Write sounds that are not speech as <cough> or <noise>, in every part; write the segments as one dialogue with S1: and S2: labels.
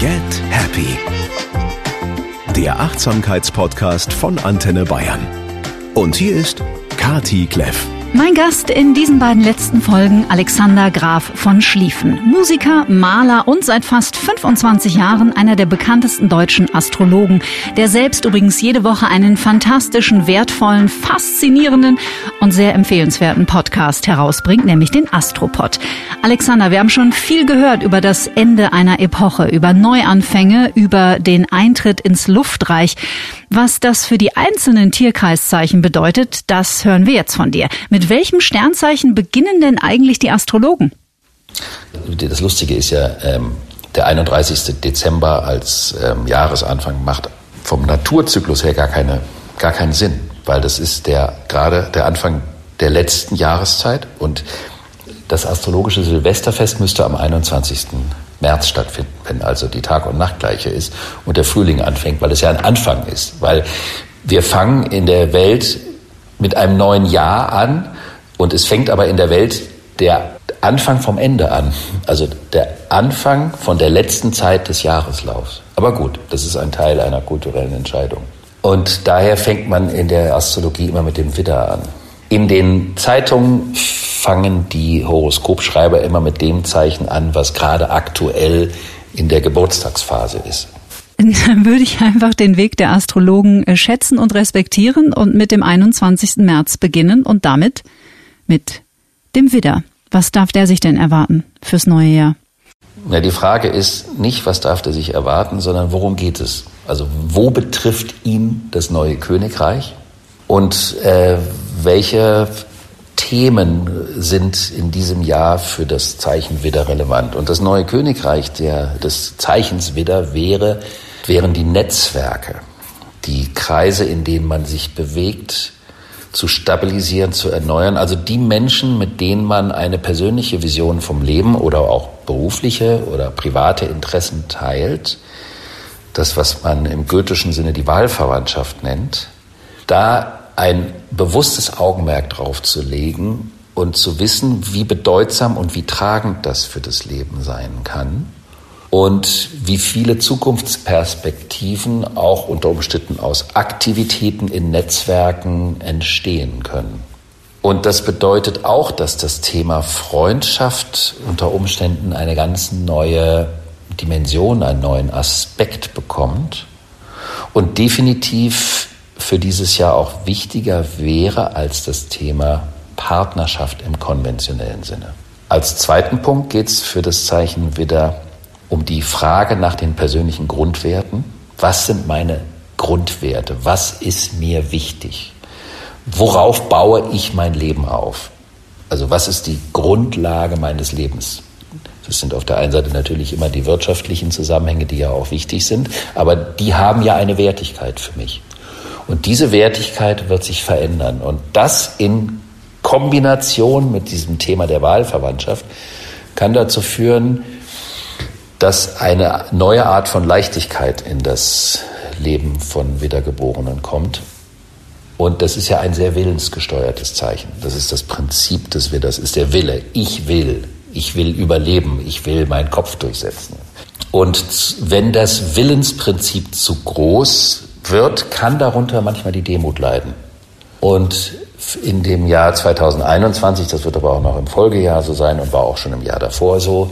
S1: Get Happy. Der Achtsamkeitspodcast von Antenne Bayern. Und hier ist Kati Kleff.
S2: Mein Gast in diesen beiden letzten Folgen Alexander Graf von Schlieffen. Musiker, Maler und seit fast 25 Jahren einer der bekanntesten deutschen Astrologen, der selbst übrigens jede Woche einen fantastischen, wertvollen, faszinierenden und sehr empfehlenswerten Podcast herausbringt, nämlich den Astropod. Alexander, wir haben schon viel gehört über das Ende einer Epoche, über Neuanfänge, über den Eintritt ins Luftreich. Was das für die einzelnen Tierkreiszeichen bedeutet, das hören wir jetzt von dir. Mit welchem Sternzeichen beginnen denn eigentlich die Astrologen?
S3: Das Lustige ist ja, ähm, der 31. Dezember als ähm, Jahresanfang macht vom Naturzyklus her gar, keine, gar keinen Sinn, weil das ist der, gerade der Anfang der letzten Jahreszeit und das astrologische Silvesterfest müsste am 21. März stattfinden, wenn also die Tag- und Nachtgleiche ist und der Frühling anfängt, weil es ja ein Anfang ist. Weil wir fangen in der Welt mit einem neuen Jahr an und es fängt aber in der Welt der Anfang vom Ende an. Also der Anfang von der letzten Zeit des Jahreslaufs. Aber gut, das ist ein Teil einer kulturellen Entscheidung. Und daher fängt man in der Astrologie immer mit dem Widder an. In den Zeitungen fangen die Horoskopschreiber immer mit dem Zeichen an, was gerade aktuell in der Geburtstagsphase ist. <laughs>
S2: Dann würde ich einfach den Weg der Astrologen äh, schätzen und respektieren und mit dem 21. März beginnen und damit mit dem Widder. Was darf der sich denn erwarten fürs neue Jahr?
S3: Ja, die Frage ist nicht, was darf der sich erwarten, sondern worum geht es? Also wo betrifft ihn das neue Königreich und äh, welche Themen sind in diesem Jahr für das Zeichen Widder relevant? Und das neue Königreich der, des Zeichens Widder wäre wären die Netzwerke, die Kreise, in denen man sich bewegt, zu stabilisieren, zu erneuern. Also die Menschen, mit denen man eine persönliche Vision vom Leben oder auch berufliche oder private Interessen teilt, das, was man im goethischen Sinne die Wahlverwandtschaft nennt, da ein bewusstes Augenmerk drauf zu legen und zu wissen, wie bedeutsam und wie tragend das für das Leben sein kann und wie viele Zukunftsperspektiven auch unter Umständen aus Aktivitäten in Netzwerken entstehen können. Und das bedeutet auch, dass das Thema Freundschaft unter Umständen eine ganz neue Dimension, einen neuen Aspekt bekommt und definitiv für dieses Jahr auch wichtiger wäre als das Thema Partnerschaft im konventionellen Sinne. Als zweiten Punkt geht es für das Zeichen wieder um die Frage nach den persönlichen Grundwerten. Was sind meine Grundwerte? Was ist mir wichtig? Worauf baue ich mein Leben auf? Also was ist die Grundlage meines Lebens? Das sind auf der einen Seite natürlich immer die wirtschaftlichen Zusammenhänge, die ja auch wichtig sind, aber die haben ja eine Wertigkeit für mich. Und diese Wertigkeit wird sich verändern. Und das in Kombination mit diesem Thema der Wahlverwandtschaft kann dazu führen, dass eine neue Art von Leichtigkeit in das Leben von Wiedergeborenen kommt. Und das ist ja ein sehr willensgesteuertes Zeichen. Das ist das Prinzip des Widders, ist der Wille. Ich will, ich will überleben, ich will meinen Kopf durchsetzen. Und wenn das Willensprinzip zu groß wird, kann darunter manchmal die Demut leiden. Und in dem Jahr 2021, das wird aber auch noch im Folgejahr so sein und war auch schon im Jahr davor so,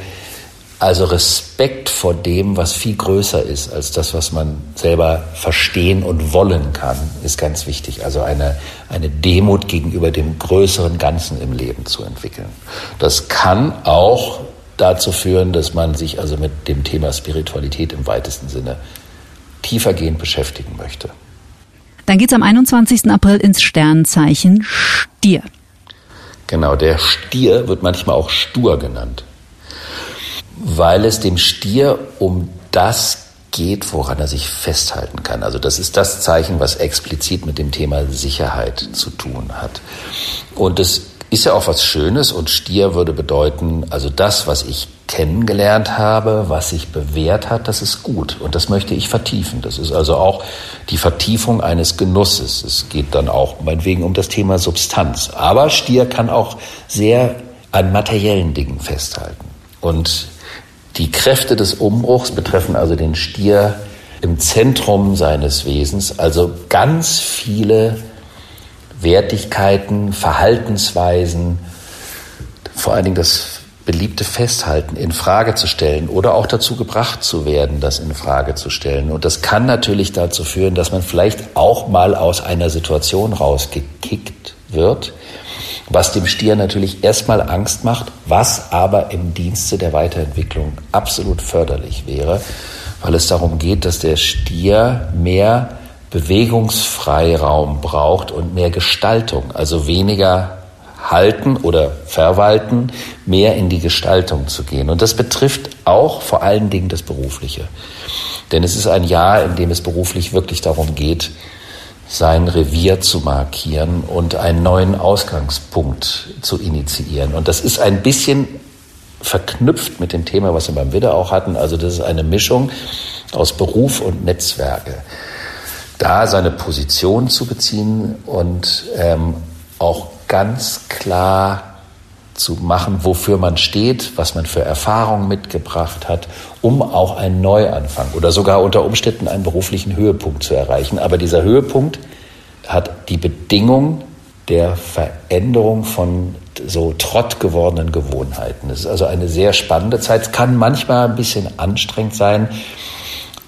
S3: also Respekt vor dem, was viel größer ist als das, was man selber verstehen und wollen kann, ist ganz wichtig. Also eine, eine Demut gegenüber dem größeren Ganzen im Leben zu entwickeln. Das kann auch dazu führen, dass man sich also mit dem Thema Spiritualität im weitesten Sinne tiefergehend beschäftigen möchte.
S2: Dann geht es am 21. April ins Sternzeichen Stier.
S3: Genau, der Stier wird manchmal auch stur genannt weil es dem Stier um das geht, woran er sich festhalten kann. Also das ist das Zeichen, was explizit mit dem Thema Sicherheit zu tun hat. Und es ist ja auch was Schönes und Stier würde bedeuten, also das, was ich kennengelernt habe, was sich bewährt hat, das ist gut und das möchte ich vertiefen. Das ist also auch die Vertiefung eines Genusses. Es geht dann auch meinetwegen um das Thema Substanz. Aber Stier kann auch sehr an materiellen Dingen festhalten. Und Die Kräfte des Umbruchs betreffen also den Stier im Zentrum seines Wesens, also ganz viele Wertigkeiten, Verhaltensweisen, vor allen Dingen das beliebte Festhalten in Frage zu stellen oder auch dazu gebracht zu werden, das in Frage zu stellen. Und das kann natürlich dazu führen, dass man vielleicht auch mal aus einer Situation rausgekickt wird, was dem Stier natürlich erstmal Angst macht, was aber im Dienste der Weiterentwicklung absolut förderlich wäre, weil es darum geht, dass der Stier mehr Bewegungsfreiraum braucht und mehr Gestaltung, also weniger halten oder verwalten, mehr in die Gestaltung zu gehen. Und das betrifft auch vor allen Dingen das Berufliche. Denn es ist ein Jahr, in dem es beruflich wirklich darum geht, sein Revier zu markieren und einen neuen Ausgangspunkt zu initiieren. Und das ist ein bisschen verknüpft mit dem Thema, was wir beim Widder auch hatten. Also das ist eine Mischung aus Beruf und Netzwerke. Da seine Position zu beziehen und ähm, auch ganz klar zu machen, wofür man steht, was man für Erfahrungen mitgebracht hat, um auch einen Neuanfang oder sogar unter Umständen einen beruflichen Höhepunkt zu erreichen. Aber dieser Höhepunkt hat die Bedingung der Veränderung von so trott gewordenen Gewohnheiten. Es ist also eine sehr spannende Zeit. Es kann manchmal ein bisschen anstrengend sein,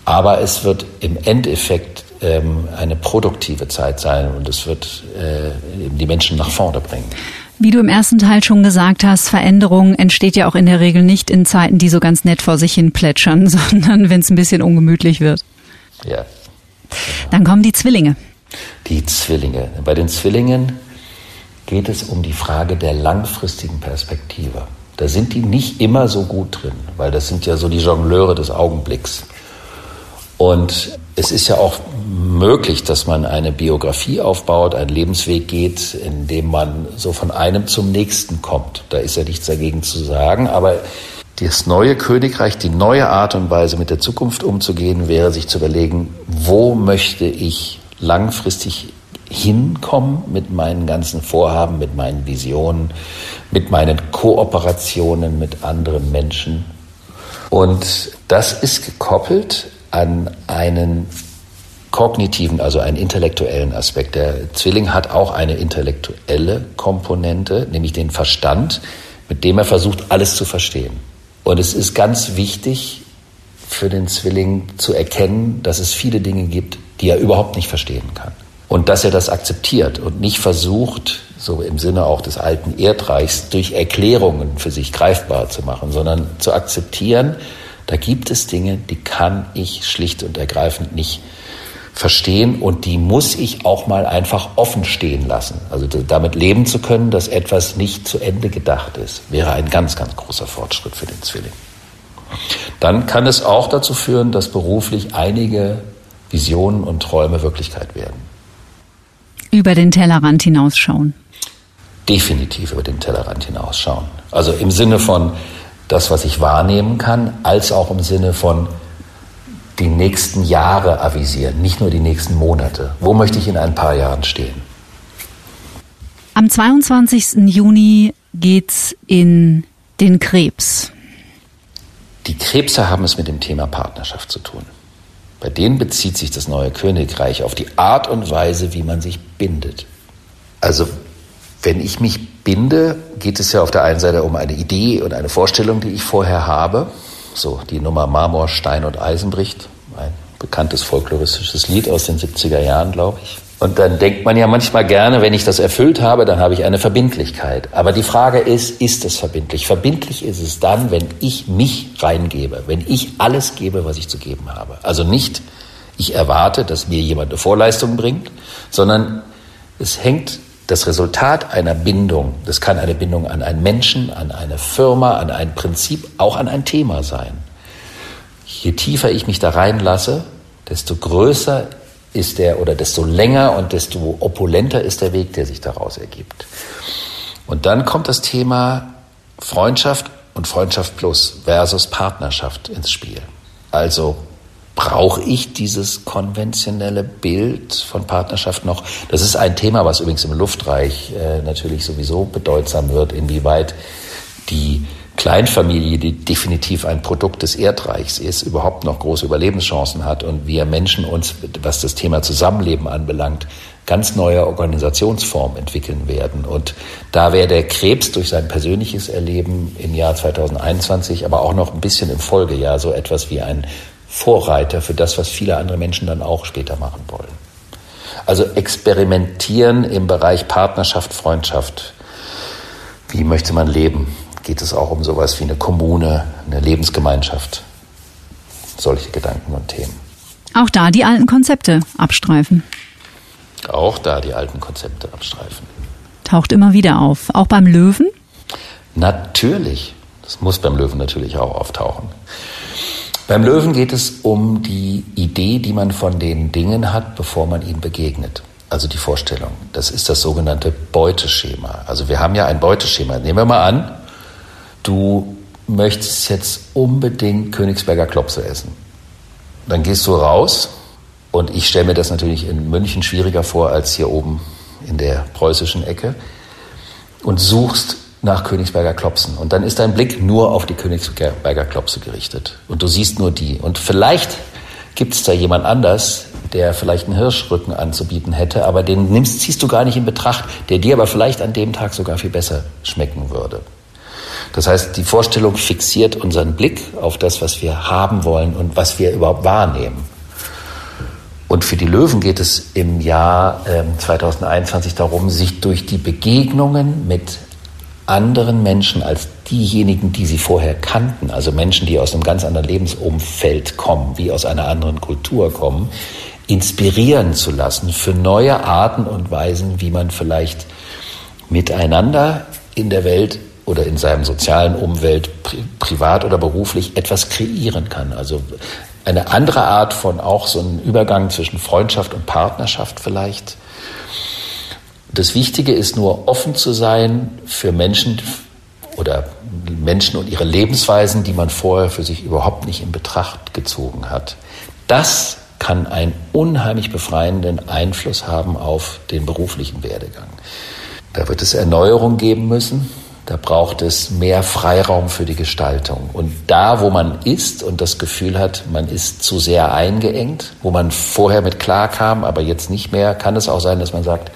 S3: aber es wird im Endeffekt ähm, eine produktive Zeit sein und es wird äh, die Menschen nach vorne bringen.
S2: Wie du im ersten Teil schon gesagt hast, Veränderung entsteht ja auch in der Regel nicht in Zeiten, die so ganz nett vor sich hin plätschern, <laughs> sondern wenn es ein bisschen ungemütlich wird.
S3: Ja.
S2: Dann kommen die Zwillinge.
S3: Die Zwillinge. Bei den Zwillingen geht es um die Frage der langfristigen Perspektive. Da sind die nicht immer so gut drin, weil das sind ja so die Jongleure des Augenblicks. Und es ist ja auch möglich, dass man eine Biografie aufbaut, einen Lebensweg geht, in dem man so von einem zum nächsten kommt. Da ist ja nichts dagegen zu sagen, aber das neue Königreich, die neue Art und Weise mit der Zukunft umzugehen, wäre sich zu überlegen, wo möchte ich langfristig hinkommen mit meinen ganzen Vorhaben, mit meinen Visionen, mit meinen Kooperationen mit anderen Menschen. Und das ist gekoppelt an einen kognitiven, also einen intellektuellen Aspekt. Der Zwilling hat auch eine intellektuelle Komponente, nämlich den Verstand, mit dem er versucht, alles zu verstehen. Und es ist ganz wichtig für den Zwilling zu erkennen, dass es viele Dinge gibt, die er überhaupt nicht verstehen kann. Und dass er das akzeptiert und nicht versucht, so im Sinne auch des alten Erdreichs, durch Erklärungen für sich greifbar zu machen, sondern zu akzeptieren, da gibt es Dinge, die kann ich schlicht und ergreifend nicht verstehen und die muss ich auch mal einfach offen stehen lassen. Also damit leben zu können, dass etwas nicht zu Ende gedacht ist, wäre ein ganz, ganz großer Fortschritt für den Zwilling. Dann kann es auch dazu führen, dass beruflich einige Visionen und Träume Wirklichkeit werden.
S2: Über den Tellerrand hinausschauen.
S3: Definitiv über den Tellerrand hinausschauen. Also im Sinne von das, was ich wahrnehmen kann, als auch im Sinne von die nächsten Jahre avisieren, nicht nur die nächsten Monate. Wo möchte ich in ein paar Jahren stehen?
S2: Am 22. Juni geht's in den Krebs.
S3: Die Krebse haben es mit dem Thema Partnerschaft zu tun. Bei denen bezieht sich das neue Königreich auf die Art und Weise, wie man sich bindet. Also wenn ich mich binde, geht es ja auf der einen Seite um eine Idee und eine Vorstellung, die ich vorher habe. So die Nummer Marmor, Stein und Eisen bricht. Ein bekanntes folkloristisches Lied aus den 70er Jahren, glaube ich. Und dann denkt man ja manchmal gerne, wenn ich das erfüllt habe, dann habe ich eine Verbindlichkeit. Aber die Frage ist, ist es verbindlich? Verbindlich ist es dann, wenn ich mich reingebe, wenn ich alles gebe, was ich zu geben habe. Also nicht, ich erwarte, dass mir jemand eine Vorleistung bringt, sondern es hängt das Resultat einer Bindung, das kann eine Bindung an einen Menschen, an eine Firma, an ein Prinzip, auch an ein Thema sein. Je tiefer ich mich da reinlasse, desto größer ist der oder desto länger und desto opulenter ist der Weg, der sich daraus ergibt. Und dann kommt das Thema Freundschaft und Freundschaft plus versus Partnerschaft ins Spiel. Also brauche ich dieses konventionelle Bild von Partnerschaft noch? Das ist ein Thema, was übrigens im Luftreich äh, natürlich sowieso bedeutsam wird, inwieweit die Kleinfamilie, die definitiv ein Produkt des Erdreichs ist, überhaupt noch große Überlebenschancen hat und wir Menschen uns, was das Thema Zusammenleben anbelangt, ganz neue Organisationsformen entwickeln werden. Und da wäre der Krebs durch sein persönliches Erleben im Jahr 2021, aber auch noch ein bisschen im Folgejahr so etwas wie ein Vorreiter für das, was viele andere Menschen dann auch später machen wollen. Also experimentieren im Bereich Partnerschaft, Freundschaft. Wie möchte man leben? Geht es auch um sowas wie eine Kommune, eine Lebensgemeinschaft? Solche Gedanken und Themen.
S2: Auch da die alten Konzepte abstreifen.
S3: Auch da die alten Konzepte abstreifen.
S2: Taucht immer wieder auf. Auch beim Löwen?
S3: Natürlich. Das muss beim Löwen natürlich auch auftauchen. Beim Löwen geht es um die Idee, die man von den Dingen hat, bevor man ihnen begegnet. Also die Vorstellung. Das ist das sogenannte Beuteschema. Also wir haben ja ein Beuteschema. Nehmen wir mal an, du möchtest jetzt unbedingt Königsberger Klopse essen. Dann gehst du raus und ich stelle mir das natürlich in München schwieriger vor als hier oben in der preußischen Ecke und suchst nach Königsberger Klopsen. Und dann ist dein Blick nur auf die Königsberger Klopse gerichtet. Und du siehst nur die. Und vielleicht gibt es da jemand anders, der vielleicht einen Hirschrücken anzubieten hätte, aber den nimmst, ziehst du gar nicht in Betracht, der dir aber vielleicht an dem Tag sogar viel besser schmecken würde. Das heißt, die Vorstellung fixiert unseren Blick auf das, was wir haben wollen und was wir überhaupt wahrnehmen. Und für die Löwen geht es im Jahr äh, 2021 darum, sich durch die Begegnungen mit anderen Menschen als diejenigen, die sie vorher kannten, also Menschen, die aus einem ganz anderen Lebensumfeld kommen, wie aus einer anderen Kultur kommen, inspirieren zu lassen für neue Arten und Weisen, wie man vielleicht miteinander in der Welt oder in seinem sozialen Umfeld, pri privat oder beruflich, etwas kreieren kann. Also eine andere Art von auch so einem Übergang zwischen Freundschaft und Partnerschaft vielleicht. Das Wichtige ist nur offen zu sein für Menschen oder Menschen und ihre Lebensweisen, die man vorher für sich überhaupt nicht in Betracht gezogen hat. Das kann einen unheimlich befreienden Einfluss haben auf den beruflichen Werdegang. Da wird es Erneuerung geben müssen. Da braucht es mehr Freiraum für die Gestaltung. Und da, wo man ist und das Gefühl hat, man ist zu sehr eingeengt, wo man vorher mit klar kam, aber jetzt nicht mehr, kann es auch sein, dass man sagt,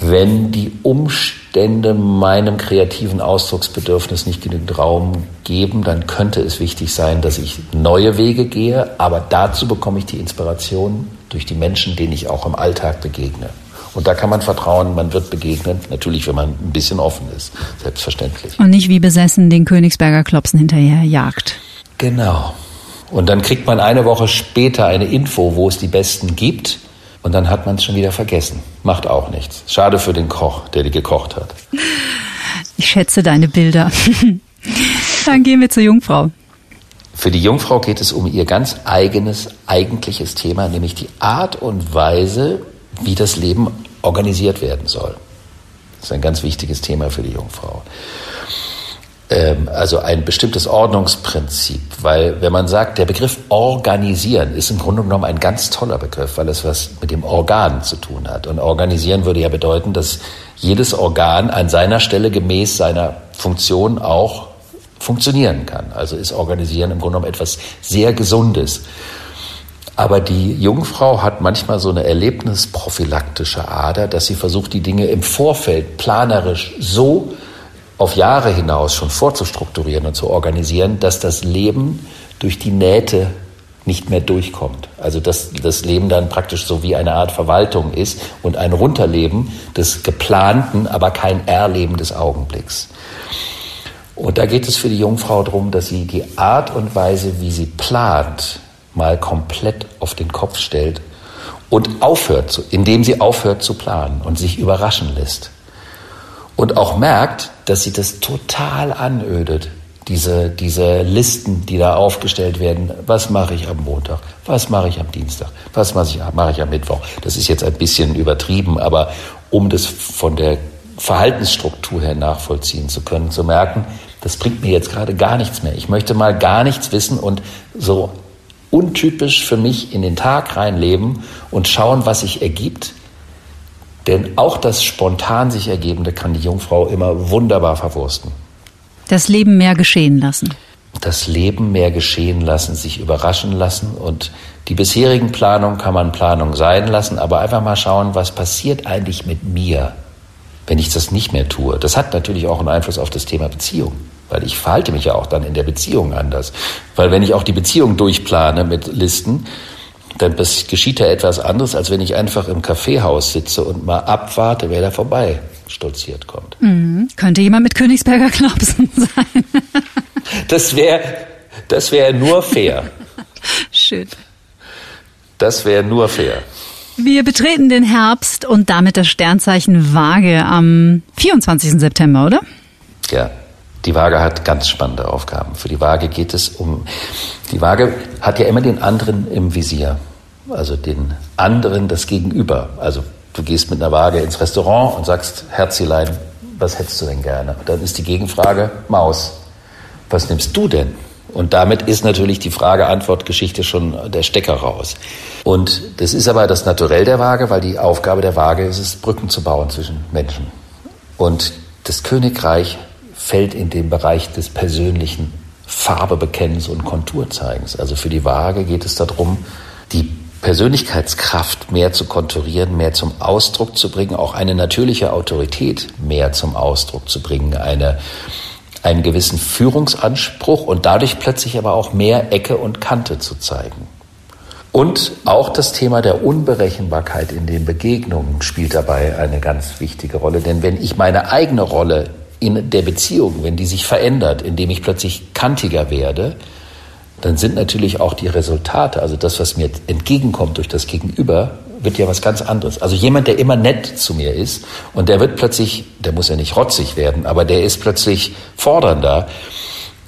S3: wenn die Umstände meinem kreativen Ausdrucksbedürfnis nicht genügend Raum geben, dann könnte es wichtig sein, dass ich neue Wege gehe, aber dazu bekomme ich die Inspiration durch die Menschen, denen ich auch im Alltag begegne. Und da kann man vertrauen, man wird begegnen, natürlich, wenn man ein bisschen offen ist, selbstverständlich.
S2: Und nicht wie besessen den Königsberger Klopsen hinterher jagt.
S3: Genau. Und dann kriegt man eine Woche später eine Info, wo es die Besten gibt. Und dann hat man es schon wieder vergessen. Macht auch nichts. Schade für den Koch, der die gekocht hat.
S2: Ich schätze deine Bilder. <laughs> dann gehen wir zur Jungfrau.
S3: Für die Jungfrau geht es um ihr ganz eigenes, eigentliches Thema, nämlich die Art und Weise, wie das Leben organisiert werden soll. Das ist ein ganz wichtiges Thema für die Jungfrau. Ähm, also ein bestimmtes Ordnungsprinzip, weil wenn man sagt, der Begriff organisieren ist im Grunde genommen ein ganz toller Begriff, weil es was mit dem Organ zu tun hat. Und organisieren würde ja bedeuten, dass jedes Organ an seiner Stelle gemäß seiner Funktion auch funktionieren kann. Also ist Organisieren im Grunde genommen etwas sehr Gesundes. Aber die Jungfrau hat manchmal so eine erlebnisprophylaktische Ader, dass sie versucht, die Dinge im Vorfeld planerisch so auf Jahre hinaus schon vorzustrukturieren und zu organisieren, dass das Leben durch die Nähte nicht mehr durchkommt. Also dass das Leben dann praktisch so wie eine Art Verwaltung ist und ein Runterleben des geplanten, aber kein Erleben des Augenblicks. Und da geht es für die Jungfrau darum, dass sie die Art und Weise, wie sie plant, mal komplett auf den Kopf stellt und aufhört, indem sie aufhört zu planen und sich überraschen lässt. Und auch merkt, dass sie das total anödet, diese, diese Listen, die da aufgestellt werden. Was mache ich am Montag? Was mache ich am Dienstag? Was mache ich, mache ich am Mittwoch? Das ist jetzt ein bisschen übertrieben, aber um das von der Verhaltensstruktur her nachvollziehen zu können, zu merken, das bringt mir jetzt gerade gar nichts mehr. Ich möchte mal gar nichts wissen und so untypisch für mich in den Tag reinleben und schauen, was sich ergibt. Denn auch das spontan sich Ergebende kann die Jungfrau immer wunderbar verwursten.
S2: Das Leben mehr geschehen lassen.
S3: Das Leben mehr geschehen lassen, sich überraschen lassen und die bisherigen Planungen kann man Planung sein lassen, aber einfach mal schauen, was passiert eigentlich mit mir, wenn ich das nicht mehr tue. Das hat natürlich auch einen Einfluss auf das Thema Beziehung, weil ich verhalte mich ja auch dann in der Beziehung anders. Weil wenn ich auch die Beziehung durchplane mit Listen, dann geschieht da etwas anderes, als wenn ich einfach im Kaffeehaus sitze und mal abwarte, wer da vorbei stolziert kommt.
S2: Mhm. Könnte jemand mit Königsberger <laughs> Klopsen sein.
S3: das wäre das wär nur fair. <laughs>
S2: Schön.
S3: Das wäre nur fair.
S2: Wir betreten den Herbst und damit das Sternzeichen Waage am 24. September, oder?
S3: Ja, die Waage hat ganz spannende Aufgaben. Für die Waage geht es um, die Waage hat ja immer den anderen im Visier. Also den anderen, das Gegenüber. Also du gehst mit einer Waage ins Restaurant und sagst, Herzilein, was hättest du denn gerne? Und dann ist die Gegenfrage, Maus, was nimmst du denn? Und damit ist natürlich die Frage-Antwort-Geschichte schon der Stecker raus. Und das ist aber das Naturell der Waage, weil die Aufgabe der Waage ist es, Brücken zu bauen zwischen Menschen. Und das Königreich fällt in den Bereich des persönlichen Farbebekennens und Konturzeigens. Also für die Waage geht es darum, die Persönlichkeitskraft mehr zu konturieren, mehr zum Ausdruck zu bringen, auch eine natürliche Autorität mehr zum Ausdruck zu bringen, eine einen gewissen Führungsanspruch und dadurch plötzlich aber auch mehr Ecke und Kante zu zeigen. Und auch das Thema der Unberechenbarkeit in den Begegnungen spielt dabei eine ganz wichtige Rolle. Denn wenn ich meine eigene Rolle in der Beziehung, wenn die sich verändert, indem ich plötzlich kantiger werde, dann sind natürlich auch die Resultate, also das, was mir entgegenkommt durch das Gegenüber, wird ja was ganz anderes. Also jemand, der immer nett zu mir ist und der wird plötzlich, der muss ja nicht rotzig werden, aber der ist plötzlich fordernder,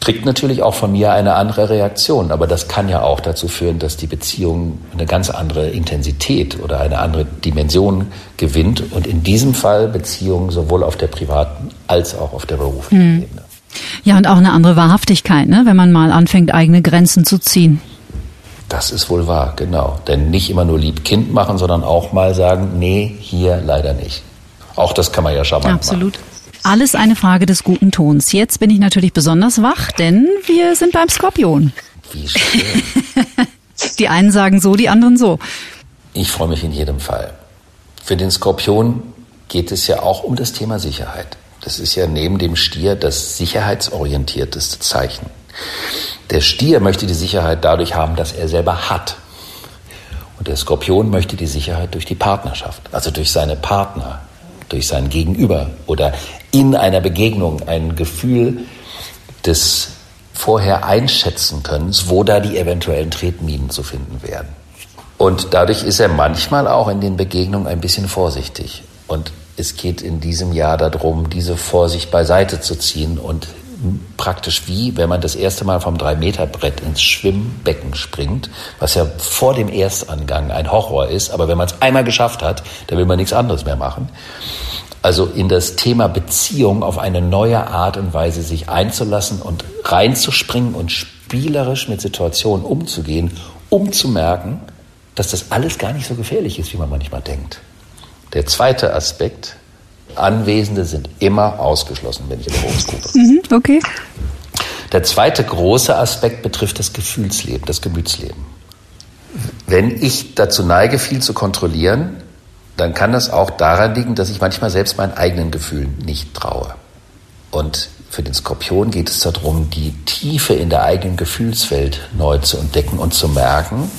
S3: kriegt natürlich auch von mir eine andere Reaktion. Aber das kann ja auch dazu führen, dass die Beziehung eine ganz andere Intensität oder eine andere Dimension gewinnt und in diesem Fall Beziehungen sowohl auf der privaten als auch auf der beruflichen mhm. Ebene.
S2: Ja, und auch eine andere Wahrhaftigkeit, ne? wenn man mal anfängt, eigene Grenzen zu ziehen.
S3: Das ist wohl wahr, genau. Denn nicht immer nur lieb Kind machen, sondern auch mal sagen, nee, hier leider nicht. Auch das kann man ja charmant
S2: Absolut.
S3: machen.
S2: Alles eine Frage des guten Tons. Jetzt bin ich natürlich besonders wach, denn wir sind beim Skorpion.
S3: Wie schön. <laughs>
S2: die einen sagen so, die anderen so.
S3: Ich freue mich in jedem Fall. Für den Skorpion geht es ja auch um das Thema Sicherheit. Das ist ja neben dem Stier das sicherheitsorientierteste Zeichen. Der Stier möchte die Sicherheit dadurch haben, dass er selber hat. Und der Skorpion möchte die Sicherheit durch die Partnerschaft, also durch seine Partner, durch sein Gegenüber oder in einer Begegnung ein Gefühl des vorher einschätzen können, wo da die eventuellen Tretminen zu finden werden. Und dadurch ist er manchmal auch in den Begegnungen ein bisschen vorsichtig. Und es geht in diesem Jahr darum, diese Vorsicht beiseite zu ziehen und praktisch wie, wenn man das erste Mal vom Drei-Meter-Brett ins Schwimmbecken springt, was ja vor dem Erstangang ein Horror ist, aber wenn man es einmal geschafft hat, dann will man nichts anderes mehr machen. Also in das Thema Beziehung auf eine neue Art und Weise sich einzulassen und reinzuspringen und spielerisch mit Situationen umzugehen, um zu merken, dass das alles gar nicht so gefährlich ist, wie man manchmal denkt. Der zweite Aspekt, Anwesende sind immer ausgeschlossen, wenn ich im Horoskop
S2: mhm, Okay.
S3: Der zweite große Aspekt betrifft das Gefühlsleben, das Gemütsleben. Wenn ich dazu neige, viel zu kontrollieren, dann kann das auch daran liegen, dass ich manchmal selbst meinen eigenen Gefühlen nicht traue. Und für den Skorpion geht es darum, die Tiefe in der eigenen Gefühlswelt neu zu entdecken und zu merken,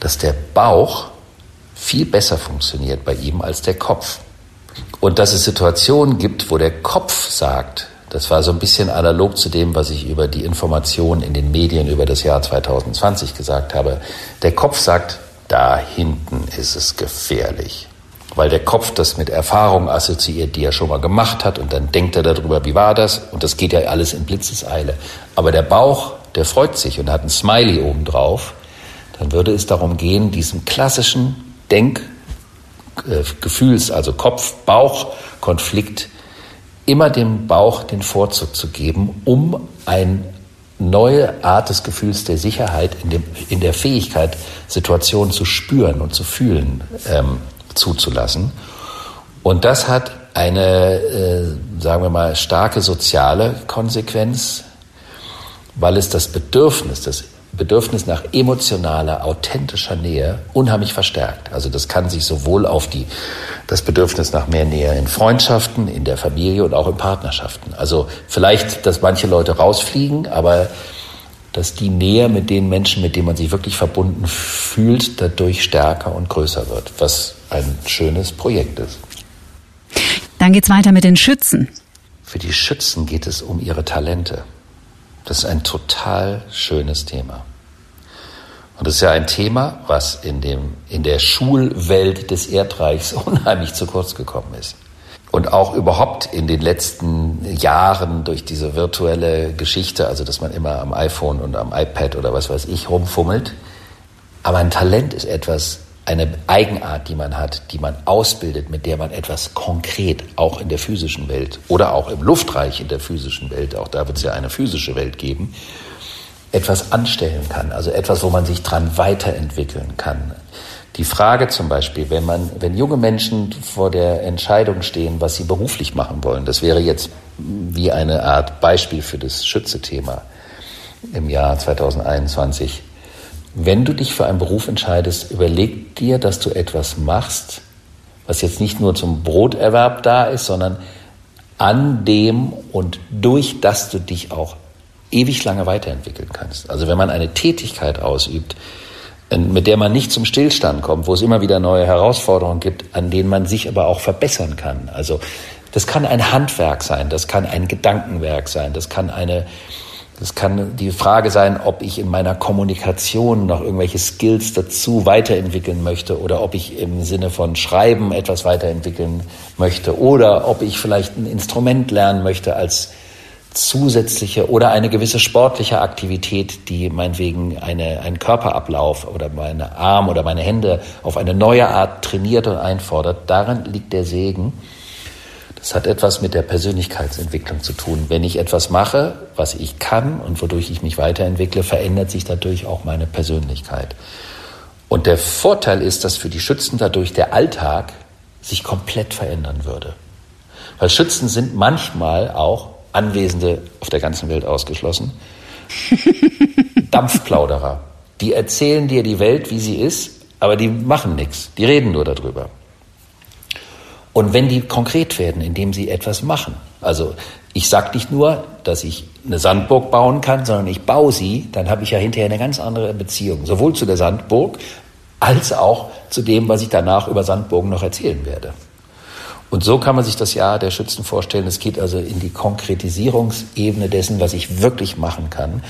S3: dass der Bauch viel besser funktioniert bei ihm als der Kopf. Und dass es Situationen gibt, wo der Kopf sagt, das war so ein bisschen analog zu dem, was ich über die Informationen in den Medien über das Jahr 2020 gesagt habe. Der Kopf sagt, da hinten ist es gefährlich. Weil der Kopf das mit Erfahrungen assoziiert, die er schon mal gemacht hat, und dann denkt er darüber, wie war das, und das geht ja alles in Blitzeseile. Aber der Bauch, der freut sich und hat ein Smiley oben drauf, dann würde es darum gehen, diesem klassischen Denk- äh, Gefühls, also Kopf-Bauch-Konflikt, immer dem Bauch den Vorzug zu geben, um eine neue Art des Gefühls der Sicherheit in, dem, in der Fähigkeit, Situationen zu spüren und zu fühlen, ähm, zuzulassen. Und das hat eine, äh, sagen wir mal, starke soziale Konsequenz, weil es das Bedürfnis, das Bedürfnis nach emotionaler, authentischer Nähe unheimlich verstärkt. Also das kann sich sowohl auf die, das Bedürfnis nach mehr Nähe in Freundschaften, in der Familie und auch in Partnerschaften. Also vielleicht, dass manche Leute rausfliegen, aber dass die Nähe mit den Menschen, mit denen man sich wirklich verbunden fühlt, dadurch stärker und größer wird, was ein schönes Projekt ist.
S2: Dann geht's weiter mit den Schützen.
S3: Für die Schützen geht es um ihre Talente. Das ist ein total schönes Thema. Und das ist ja ein Thema, was in, dem, in der Schulwelt des Erdreichs <laughs> unheimlich zu kurz gekommen ist. Und auch überhaupt in den letzten Jahren durch diese virtuelle Geschichte, also dass man immer am iPhone und am iPad oder was weiß ich rumfummelt. Aber ein Talent ist etwas, eine Eigenart, die man hat, die man ausbildet, mit der man etwas konkret auch in der physischen Welt oder auch im Luftreich in der physischen Welt, auch da wird es ja eine physische Welt geben, etwas anstellen kann, also etwas, wo man sich dran weiterentwickeln kann. Die Frage zum Beispiel, wenn man, wenn junge Menschen vor der Entscheidung stehen, was sie beruflich machen wollen, das wäre jetzt wie eine Art Beispiel für das Schütze-Thema im Jahr 2021 wenn du dich für einen Beruf entscheidest, überleg dir, dass du etwas machst, was jetzt nicht nur zum Broterwerb da ist, sondern an dem und durch das du dich auch ewig lange weiterentwickeln kannst. Also wenn man eine Tätigkeit ausübt, mit der man nicht zum Stillstand kommt, wo es immer wieder neue Herausforderungen gibt, an denen man sich aber auch verbessern kann. Also das kann ein Handwerk sein, das kann ein Gedankenwerk sein, das kann eine das kann die Frage sein, ob ich in meiner Kommunikation noch irgendwelche Skills dazu weiterentwickeln möchte oder ob ich im Sinne von Schreiben etwas weiterentwickeln möchte oder ob ich vielleicht ein Instrument lernen möchte als zusätzliche oder eine gewisse sportliche Aktivität, die meinetwegen eine, einen Körperablauf oder meine Arme oder meine Hände auf eine neue Art trainiert und einfordert. Darin liegt der Segen. Es hat etwas mit der Persönlichkeitsentwicklung zu tun. Wenn ich etwas mache, was ich kann und wodurch ich mich weiterentwickle, verändert sich dadurch auch meine Persönlichkeit. Und der Vorteil ist, dass für die Schützen dadurch der Alltag sich komplett verändern würde. Weil Schützen sind manchmal auch Anwesende auf der ganzen Welt ausgeschlossen. <laughs> Dampfplauderer. Die erzählen dir die Welt, wie sie ist, aber die machen nichts. Die reden nur darüber. Und wenn die konkret werden, indem sie etwas machen, also ich sage nicht nur, dass ich eine Sandburg bauen kann, sondern ich baue sie, dann habe ich ja hinterher eine ganz andere Beziehung, sowohl zu der Sandburg als auch zu dem, was ich danach über Sandburgen noch erzählen werde. Und so kann man sich das Jahr der Schützen vorstellen. Es geht also in die Konkretisierungsebene dessen, was ich wirklich machen kann.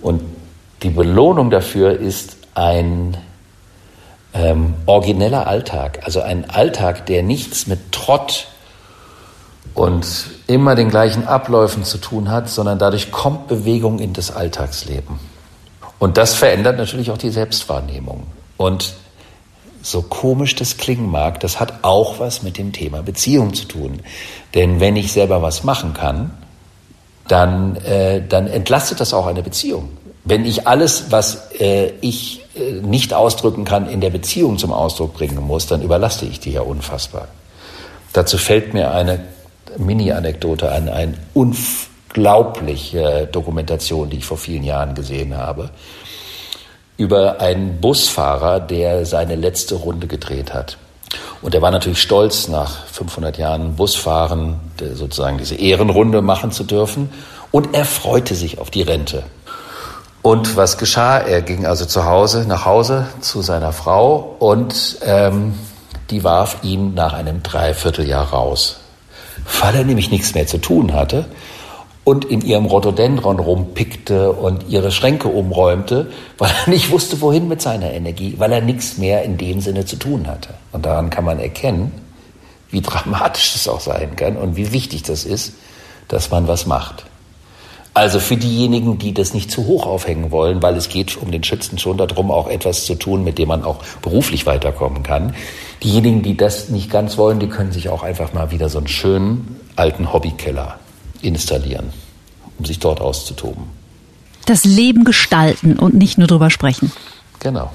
S3: Und die Belohnung dafür ist ein ähm, origineller Alltag, also ein Alltag, der nichts mit Trott und immer den gleichen Abläufen zu tun hat, sondern dadurch kommt Bewegung in das Alltagsleben. Und das verändert natürlich auch die Selbstwahrnehmung. Und so komisch das klingen mag, das hat auch was mit dem Thema Beziehung zu tun. Denn wenn ich selber was machen kann, dann, äh, dann entlastet das auch eine Beziehung. Wenn ich alles, was äh, ich nicht ausdrücken kann, in der Beziehung zum Ausdruck bringen muss, dann überlaste ich die ja unfassbar. Dazu fällt mir eine Mini-Anekdote an, eine unglaubliche Dokumentation, die ich vor vielen Jahren gesehen habe, über einen Busfahrer, der seine letzte Runde gedreht hat. Und er war natürlich stolz, nach 500 Jahren Busfahren sozusagen diese Ehrenrunde machen zu dürfen. Und er freute sich auf die Rente. Und was geschah? Er ging also zu Hause, nach Hause zu seiner Frau und ähm, die warf ihn nach einem Dreivierteljahr raus, weil er nämlich nichts mehr zu tun hatte und in ihrem Rhododendron rumpickte und ihre Schränke umräumte, weil er nicht wusste, wohin mit seiner Energie, weil er nichts mehr in dem Sinne zu tun hatte. Und daran kann man erkennen, wie dramatisch es auch sein kann und wie wichtig das ist, dass man was macht. Also für diejenigen, die das nicht zu hoch aufhängen wollen, weil es geht um den Schützen schon darum, auch etwas zu tun, mit dem man auch beruflich weiterkommen kann. Diejenigen, die das nicht ganz wollen, die können sich auch einfach mal wieder so einen schönen alten Hobbykeller installieren, um sich dort auszutoben.
S2: Das Leben gestalten und nicht nur drüber sprechen.
S3: Genau.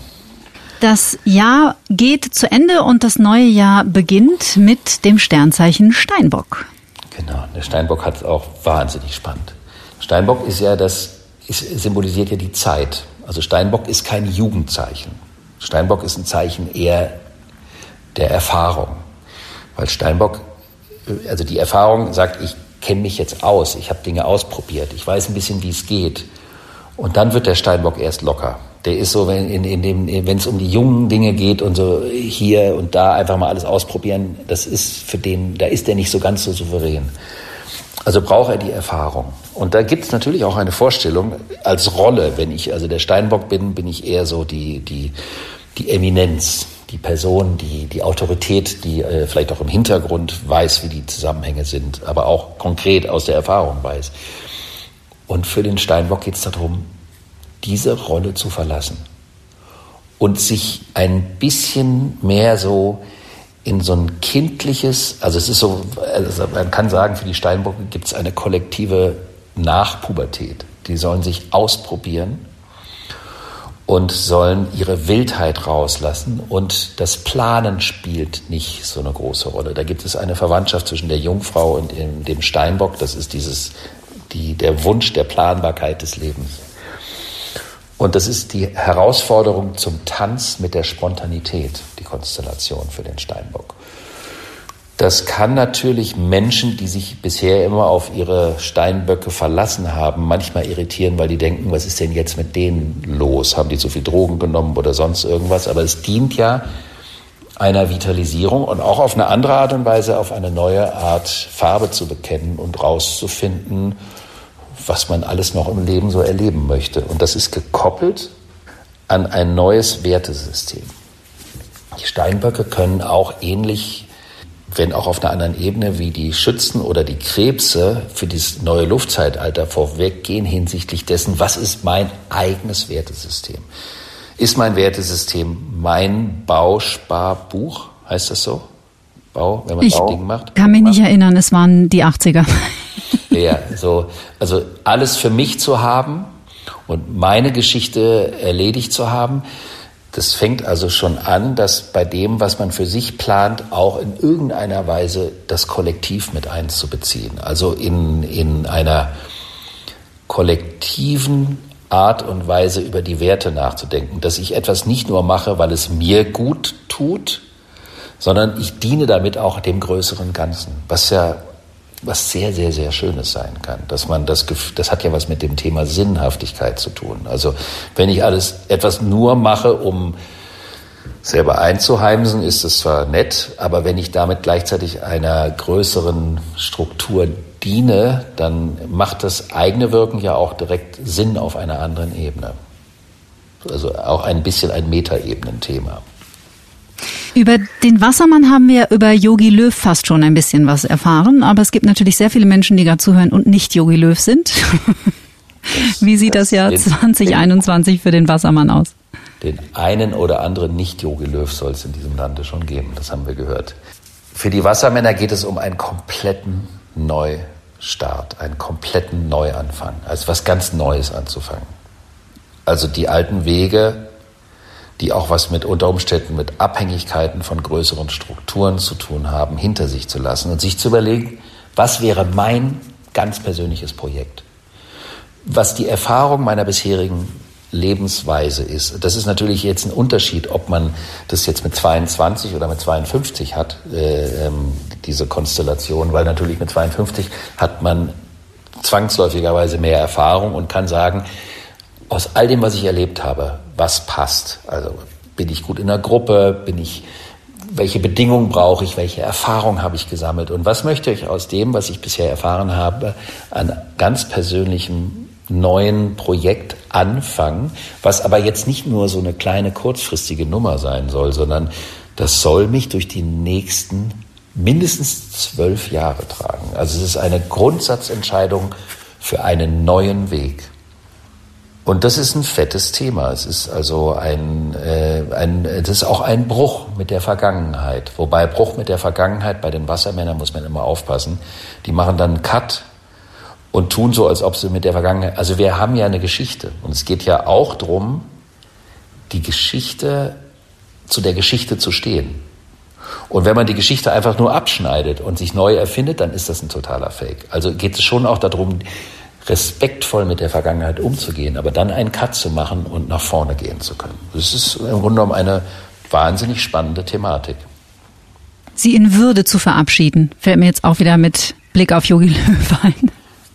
S2: Das Jahr geht zu Ende und das neue Jahr beginnt mit dem Sternzeichen Steinbock.
S3: Genau, der Steinbock hat auch wahnsinnig spannend. Steinbock ist ja das, ist, symbolisiert ja die Zeit. Also Steinbock ist kein Jugendzeichen. Steinbock ist ein Zeichen eher der Erfahrung. Weil Steinbock, also die Erfahrung sagt, ich kenne mich jetzt aus, ich habe Dinge ausprobiert, ich weiß ein bisschen, wie es geht. Und dann wird der Steinbock erst locker. Der ist so, wenn es um die jungen Dinge geht und so hier und da einfach mal alles ausprobieren, das ist für den, da ist der nicht so ganz so souverän. Also braucht er die Erfahrung. Und da gibt es natürlich auch eine Vorstellung als Rolle. Wenn ich also der Steinbock bin, bin ich eher so die, die, die Eminenz, die Person, die, die Autorität, die äh, vielleicht auch im Hintergrund weiß, wie die Zusammenhänge sind, aber auch konkret aus der Erfahrung weiß. Und für den Steinbock geht es darum, diese Rolle zu verlassen und sich ein bisschen mehr so in so ein kindliches, also es ist so, also man kann sagen, für die Steinbock gibt es eine kollektive Nachpubertät. Die sollen sich ausprobieren und sollen ihre Wildheit rauslassen und das Planen spielt nicht so eine große Rolle. Da gibt es eine Verwandtschaft zwischen der Jungfrau und dem Steinbock. Das ist dieses, die, der Wunsch der Planbarkeit des Lebens. Und das ist die Herausforderung zum Tanz mit der Spontanität, die Konstellation für den Steinbock. Das kann natürlich Menschen, die sich bisher immer auf ihre Steinböcke verlassen haben, manchmal irritieren, weil die denken, was ist denn jetzt mit denen los? Haben die so viel Drogen genommen oder sonst irgendwas? Aber es dient ja einer Vitalisierung und auch auf eine andere Art und Weise auf eine neue Art Farbe zu bekennen und rauszufinden, was man alles noch im Leben so erleben möchte. Und das ist gekoppelt an ein neues Wertesystem. Die Steinböcke können auch ähnlich, wenn auch auf einer anderen Ebene, wie die Schützen oder die Krebse für dieses neue Luftzeitalter vorweggehen hinsichtlich dessen, was ist mein eigenes Wertesystem. Ist mein Wertesystem mein Bausparbuch? Heißt das so?
S2: Bau, wenn man ich Ding macht? kann mich nicht erinnern, es waren die 80er. <laughs>
S3: Ja, so, also alles für mich zu haben und meine Geschichte erledigt zu haben, das fängt also schon an, dass bei dem, was man für sich plant, auch in irgendeiner Weise das Kollektiv mit einzubeziehen. Also in, in einer kollektiven Art und Weise über die Werte nachzudenken, dass ich etwas nicht nur mache, weil es mir gut tut, sondern ich diene damit auch dem größeren Ganzen, was ja was sehr, sehr, sehr Schönes sein kann. Dass man das, das hat ja was mit dem Thema Sinnhaftigkeit zu tun. Also wenn ich alles etwas nur mache, um selber einzuheimsen, ist es zwar nett, aber wenn ich damit gleichzeitig einer größeren Struktur diene, dann macht das eigene Wirken ja auch direkt Sinn auf einer anderen Ebene. Also auch ein bisschen ein Metaebenen-Thema.
S2: Über den Wassermann haben wir über Yogi Löw fast schon ein bisschen was erfahren, aber es gibt natürlich sehr viele Menschen, die gerade zuhören und nicht Yogi Löw sind. Wie sieht das, das Jahr 2021 für den Wassermann aus?
S3: Den einen oder anderen Nicht-Yogi Löw soll es in diesem Lande schon geben, das haben wir gehört. Für die Wassermänner geht es um einen kompletten Neustart, einen kompletten Neuanfang, also was ganz Neues anzufangen. Also die alten Wege die auch was mit unter Umständen mit Abhängigkeiten von größeren Strukturen zu tun haben, hinter sich zu lassen und sich zu überlegen, was wäre mein ganz persönliches Projekt? Was die Erfahrung meiner bisherigen Lebensweise ist. Das ist natürlich jetzt ein Unterschied, ob man das jetzt mit 22 oder mit 52 hat, äh, ähm, diese Konstellation, weil natürlich mit 52 hat man zwangsläufigerweise mehr Erfahrung und kann sagen, aus all dem, was ich erlebt habe, was passt. Also bin ich gut in der Gruppe, bin ich, welche Bedingungen brauche ich, welche Erfahrung habe ich gesammelt und was möchte ich aus dem, was ich bisher erfahren habe, an ganz persönlichem neuen Projekt anfangen, was aber jetzt nicht nur so eine kleine kurzfristige Nummer sein soll, sondern das soll mich durch die nächsten mindestens zwölf Jahre tragen. Also es ist eine Grundsatzentscheidung für einen neuen Weg. Und das ist ein fettes Thema. Es ist also ein, äh, ein, das ist auch ein Bruch mit der Vergangenheit. Wobei Bruch mit der Vergangenheit bei den Wassermännern muss man immer aufpassen. Die machen dann einen Cut und tun so, als ob sie mit der Vergangenheit. Also wir haben ja eine Geschichte und es geht ja auch darum, die Geschichte zu der Geschichte zu stehen. Und wenn man die Geschichte einfach nur abschneidet und sich neu erfindet, dann ist das ein totaler Fake. Also geht es schon auch darum, respektvoll mit der Vergangenheit umzugehen, aber dann einen Cut zu machen und nach vorne gehen zu können. Das ist im Grunde genommen eine wahnsinnig spannende Thematik.
S2: Sie in Würde zu verabschieden, fällt mir jetzt auch wieder mit Blick auf Yogi <laughs> Löw ein.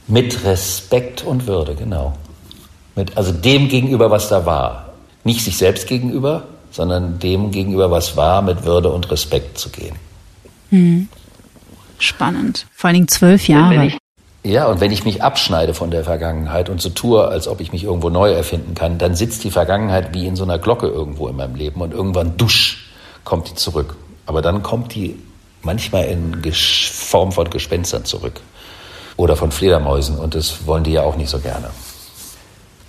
S3: Mit Respekt und Würde, genau. Mit, also dem gegenüber, was da war. Nicht sich selbst gegenüber, sondern dem gegenüber, was war, mit Würde und Respekt zu gehen.
S2: Hm. Spannend. Vor allen Dingen zwölf Jahre.
S3: Ja, und wenn ich mich abschneide von der Vergangenheit und so tue, als ob ich mich irgendwo neu erfinden kann, dann sitzt die Vergangenheit wie in so einer Glocke irgendwo in meinem Leben und irgendwann dusch kommt die zurück. Aber dann kommt die manchmal in Form von Gespenstern zurück oder von Fledermäusen und das wollen die ja auch nicht so gerne.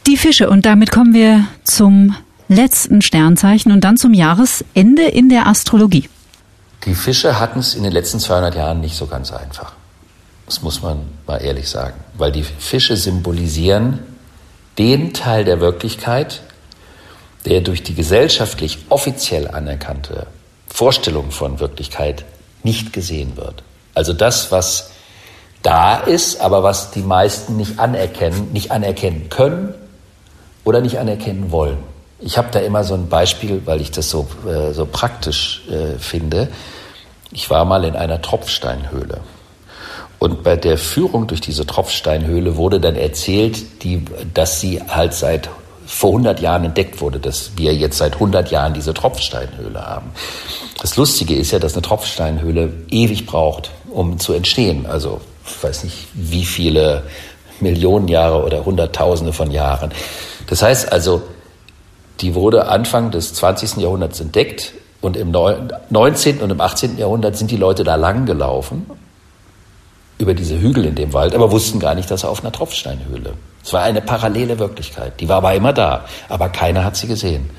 S2: Die Fische und damit kommen wir zum letzten Sternzeichen und dann zum Jahresende in der Astrologie.
S3: Die Fische hatten es in den letzten 200 Jahren nicht so ganz einfach. Das muss man mal ehrlich sagen, weil die Fische symbolisieren den Teil der Wirklichkeit, der durch die gesellschaftlich offiziell anerkannte Vorstellung von Wirklichkeit nicht gesehen wird. Also das, was da ist, aber was die meisten nicht anerkennen, nicht anerkennen können oder nicht anerkennen wollen. Ich habe da immer so ein Beispiel, weil ich das so, äh, so praktisch äh, finde. Ich war mal in einer Tropfsteinhöhle. Und bei der Führung durch diese Tropfsteinhöhle wurde dann erzählt, die, dass sie halt seit vor 100 Jahren entdeckt wurde, dass wir jetzt seit 100 Jahren diese Tropfsteinhöhle haben. Das Lustige ist ja, dass eine Tropfsteinhöhle ewig braucht, um zu entstehen. Also ich weiß nicht, wie viele Millionen Jahre oder Hunderttausende von Jahren. Das heißt also, die wurde Anfang des 20. Jahrhunderts entdeckt und im 19. und im 18. Jahrhundert sind die Leute da lang gelaufen über diese Hügel in dem Wald, aber wussten gar nicht, dass er auf einer Tropfsteinhöhle. Es war eine parallele Wirklichkeit. Die war aber immer da, aber keiner hat sie gesehen.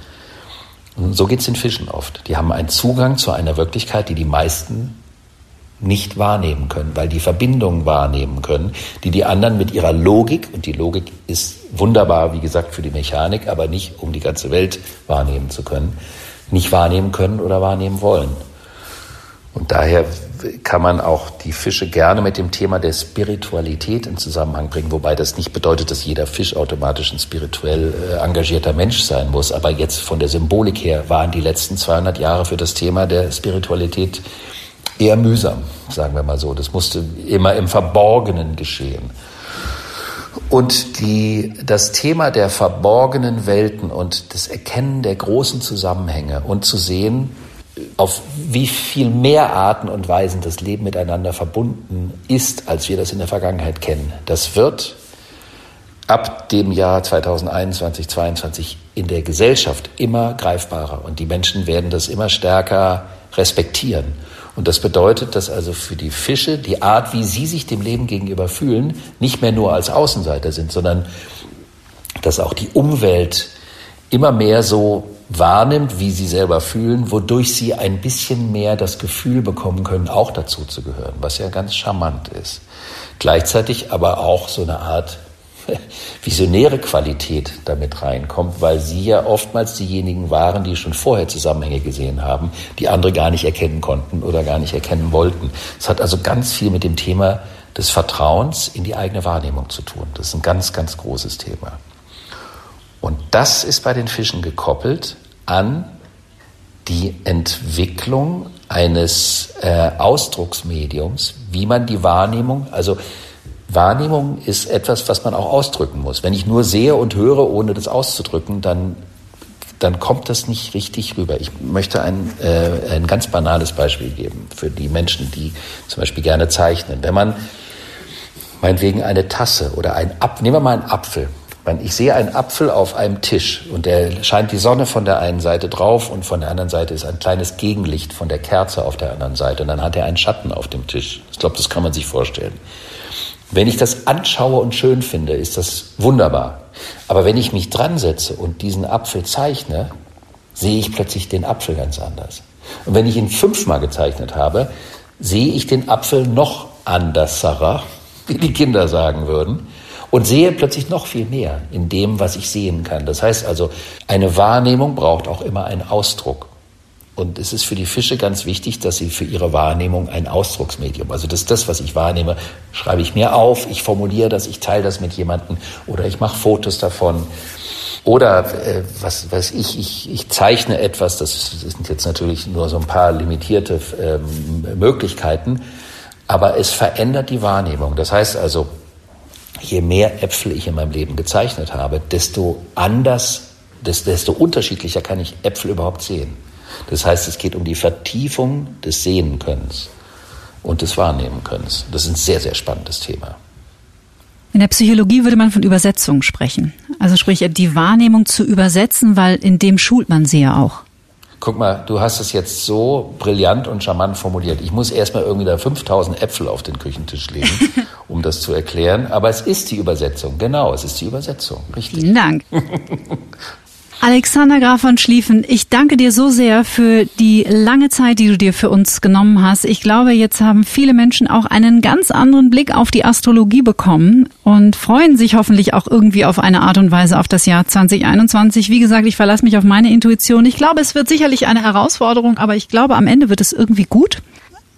S3: Und so geht es den Fischen oft. Die haben einen Zugang zu einer Wirklichkeit, die die meisten nicht wahrnehmen können, weil die Verbindungen wahrnehmen können, die die anderen mit ihrer Logik, und die Logik ist wunderbar, wie gesagt, für die Mechanik, aber nicht, um die ganze Welt wahrnehmen zu können, nicht wahrnehmen können oder wahrnehmen wollen. Und daher kann man auch die Fische gerne mit dem Thema der Spiritualität in Zusammenhang bringen, wobei das nicht bedeutet, dass jeder Fisch automatisch ein spirituell äh, engagierter Mensch sein muss. Aber jetzt von der Symbolik her waren die letzten 200 Jahre für das Thema der Spiritualität eher mühsam, sagen wir mal so. Das musste immer im Verborgenen geschehen. Und die, das Thema der verborgenen Welten und das Erkennen der großen Zusammenhänge und zu sehen, auf wie viel mehr Arten und Weisen das Leben miteinander verbunden ist, als wir das in der Vergangenheit kennen. Das wird ab dem Jahr 2021, 2022 in der Gesellschaft immer greifbarer und die Menschen werden das immer stärker respektieren. Und das bedeutet, dass also für die Fische die Art, wie sie sich dem Leben gegenüber fühlen, nicht mehr nur als Außenseiter sind, sondern dass auch die Umwelt immer mehr so wahrnimmt, wie sie selber fühlen, wodurch sie ein bisschen mehr das Gefühl bekommen können, auch dazu zu gehören, was ja ganz charmant ist. Gleichzeitig aber auch so eine Art <laughs> visionäre Qualität damit reinkommt, weil sie ja oftmals diejenigen waren, die schon vorher Zusammenhänge gesehen haben, die andere gar nicht erkennen konnten oder gar nicht erkennen wollten. Es hat also ganz viel mit dem Thema des Vertrauens in die eigene Wahrnehmung zu tun. Das ist ein ganz, ganz großes Thema. Und das ist bei den Fischen gekoppelt an die Entwicklung eines äh, Ausdrucksmediums, wie man die Wahrnehmung, also Wahrnehmung ist etwas, was man auch ausdrücken muss. Wenn ich nur sehe und höre, ohne das auszudrücken, dann, dann kommt das nicht richtig rüber. Ich möchte ein, äh, ein ganz banales Beispiel geben für die Menschen, die zum Beispiel gerne zeichnen. Wenn man meinetwegen eine Tasse oder ein Apfel, nehmen wir mal einen Apfel, ich sehe einen Apfel auf einem Tisch und der scheint die Sonne von der einen Seite drauf und von der anderen Seite ist ein kleines Gegenlicht von der Kerze auf der anderen Seite und dann hat er einen Schatten auf dem Tisch. Ich glaube, das kann man sich vorstellen. Wenn ich das anschaue und schön finde, ist das wunderbar. Aber wenn ich mich dran setze und diesen Apfel zeichne, sehe ich plötzlich den Apfel ganz anders. Und wenn ich ihn fünfmal gezeichnet habe, sehe ich den Apfel noch anderser, wie die Kinder sagen würden und sehe plötzlich noch viel mehr in dem, was ich sehen kann. Das heißt also, eine Wahrnehmung braucht auch immer einen Ausdruck. Und es ist für die Fische ganz wichtig, dass sie für ihre Wahrnehmung ein Ausdrucksmedium, also das das, was ich wahrnehme, schreibe ich mir auf, ich formuliere das, ich teile das mit jemandem oder ich mache Fotos davon. Oder äh, was weiß ich, ich, ich zeichne etwas, das sind jetzt natürlich nur so ein paar limitierte ähm, Möglichkeiten, aber es verändert die Wahrnehmung. Das heißt also, je mehr Äpfel ich in meinem Leben gezeichnet habe, desto anders, desto unterschiedlicher kann ich Äpfel überhaupt sehen. Das heißt, es geht um die Vertiefung des Sehenkönnens und des Wahrnehmenkönnens. Das ist ein sehr, sehr spannendes Thema.
S2: In der Psychologie würde man von Übersetzung sprechen. Also sprich, die Wahrnehmung zu übersetzen, weil in dem schult man sie ja auch.
S3: Guck mal, du hast es jetzt so brillant und charmant formuliert. Ich muss erstmal irgendwie da 5000 Äpfel auf den Küchentisch legen, <laughs> um das zu erklären. Aber es ist die Übersetzung. Genau, es ist die Übersetzung. Richtig.
S2: Vielen Dank. <laughs> Alexander Graf von Schlieffen, ich danke dir so sehr für die lange Zeit, die du dir für uns genommen hast. Ich glaube, jetzt haben viele Menschen auch einen ganz anderen Blick auf die Astrologie bekommen und freuen sich hoffentlich auch irgendwie auf eine Art und Weise auf das Jahr 2021. Wie gesagt, ich verlasse mich auf meine Intuition. Ich glaube, es wird sicherlich eine Herausforderung, aber ich glaube, am Ende wird es irgendwie gut.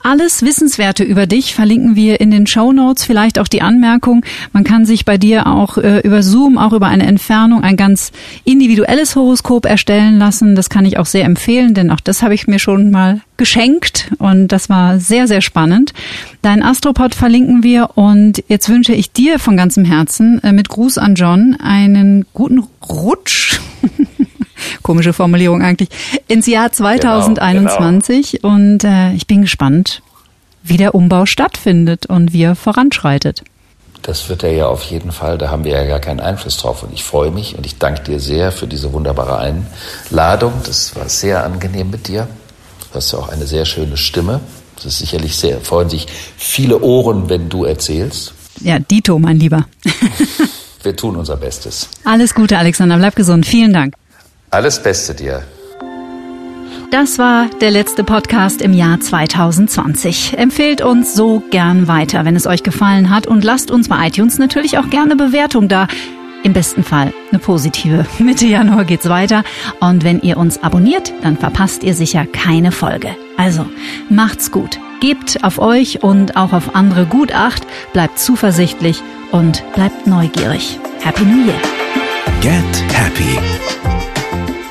S2: Alles Wissenswerte über dich verlinken wir in den Show Notes. Vielleicht auch die Anmerkung, man kann sich bei dir auch äh, über Zoom, auch über eine Entfernung, ein ganz individuelles Horoskop erstellen lassen. Das kann ich auch sehr empfehlen, denn auch das habe ich mir schon mal geschenkt und das war sehr, sehr spannend. Dein Astropod verlinken wir und jetzt wünsche ich dir von ganzem Herzen äh, mit Gruß an John einen guten Rutsch. <laughs> Komische Formulierung eigentlich. Ins Jahr 2021 genau, genau. und äh, ich bin gespannt, wie der Umbau stattfindet und wie er voranschreitet.
S3: Das wird er ja auf jeden Fall, da haben wir ja gar keinen Einfluss drauf. Und ich freue mich und ich danke dir sehr für diese wunderbare Einladung. Das war sehr angenehm mit dir. Du hast ja auch eine sehr schöne Stimme. Das ist sicherlich sehr, freuen sich viele Ohren, wenn du erzählst.
S2: Ja, Dito, mein Lieber.
S3: wir tun unser Bestes.
S2: Alles Gute, Alexander. Bleib gesund. Vielen Dank.
S3: Alles Beste dir.
S2: Das war der letzte Podcast im Jahr 2020. Empfehlt uns so gern weiter, wenn es euch gefallen hat und lasst uns bei iTunes natürlich auch gerne Bewertung da. Im besten Fall eine positive. <laughs> Mitte Januar geht's weiter und wenn ihr uns abonniert, dann verpasst ihr sicher keine Folge. Also, macht's gut. Gebt auf euch und auch auf andere gut Acht, bleibt zuversichtlich und bleibt neugierig. Happy New Year.
S1: Get Happy